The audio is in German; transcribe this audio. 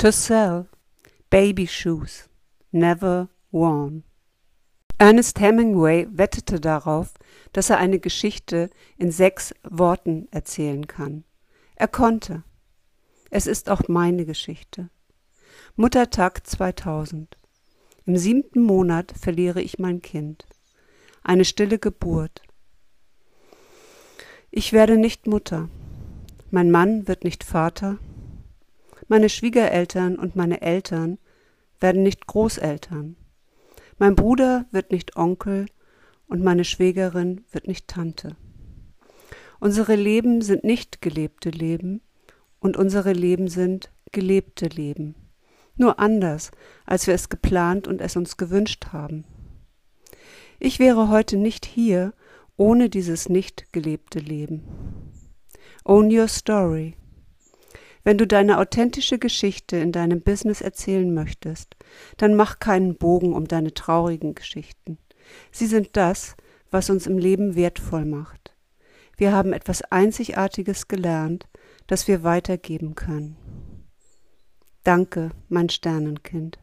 To sell baby shoes, never worn. Ernest Hemingway wettete darauf, dass er eine Geschichte in sechs Worten erzählen kann. Er konnte. Es ist auch meine Geschichte. Muttertag 2000. Im siebten Monat verliere ich mein Kind. Eine stille Geburt. Ich werde nicht Mutter. Mein Mann wird nicht Vater. Meine Schwiegereltern und meine Eltern werden nicht Großeltern. Mein Bruder wird nicht Onkel und meine Schwägerin wird nicht Tante. Unsere Leben sind nicht gelebte Leben und unsere Leben sind gelebte Leben. Nur anders, als wir es geplant und es uns gewünscht haben. Ich wäre heute nicht hier ohne dieses nicht gelebte Leben. Own your story. Wenn du deine authentische Geschichte in deinem Business erzählen möchtest, dann mach keinen Bogen um deine traurigen Geschichten. Sie sind das, was uns im Leben wertvoll macht. Wir haben etwas Einzigartiges gelernt, das wir weitergeben können. Danke, mein Sternenkind.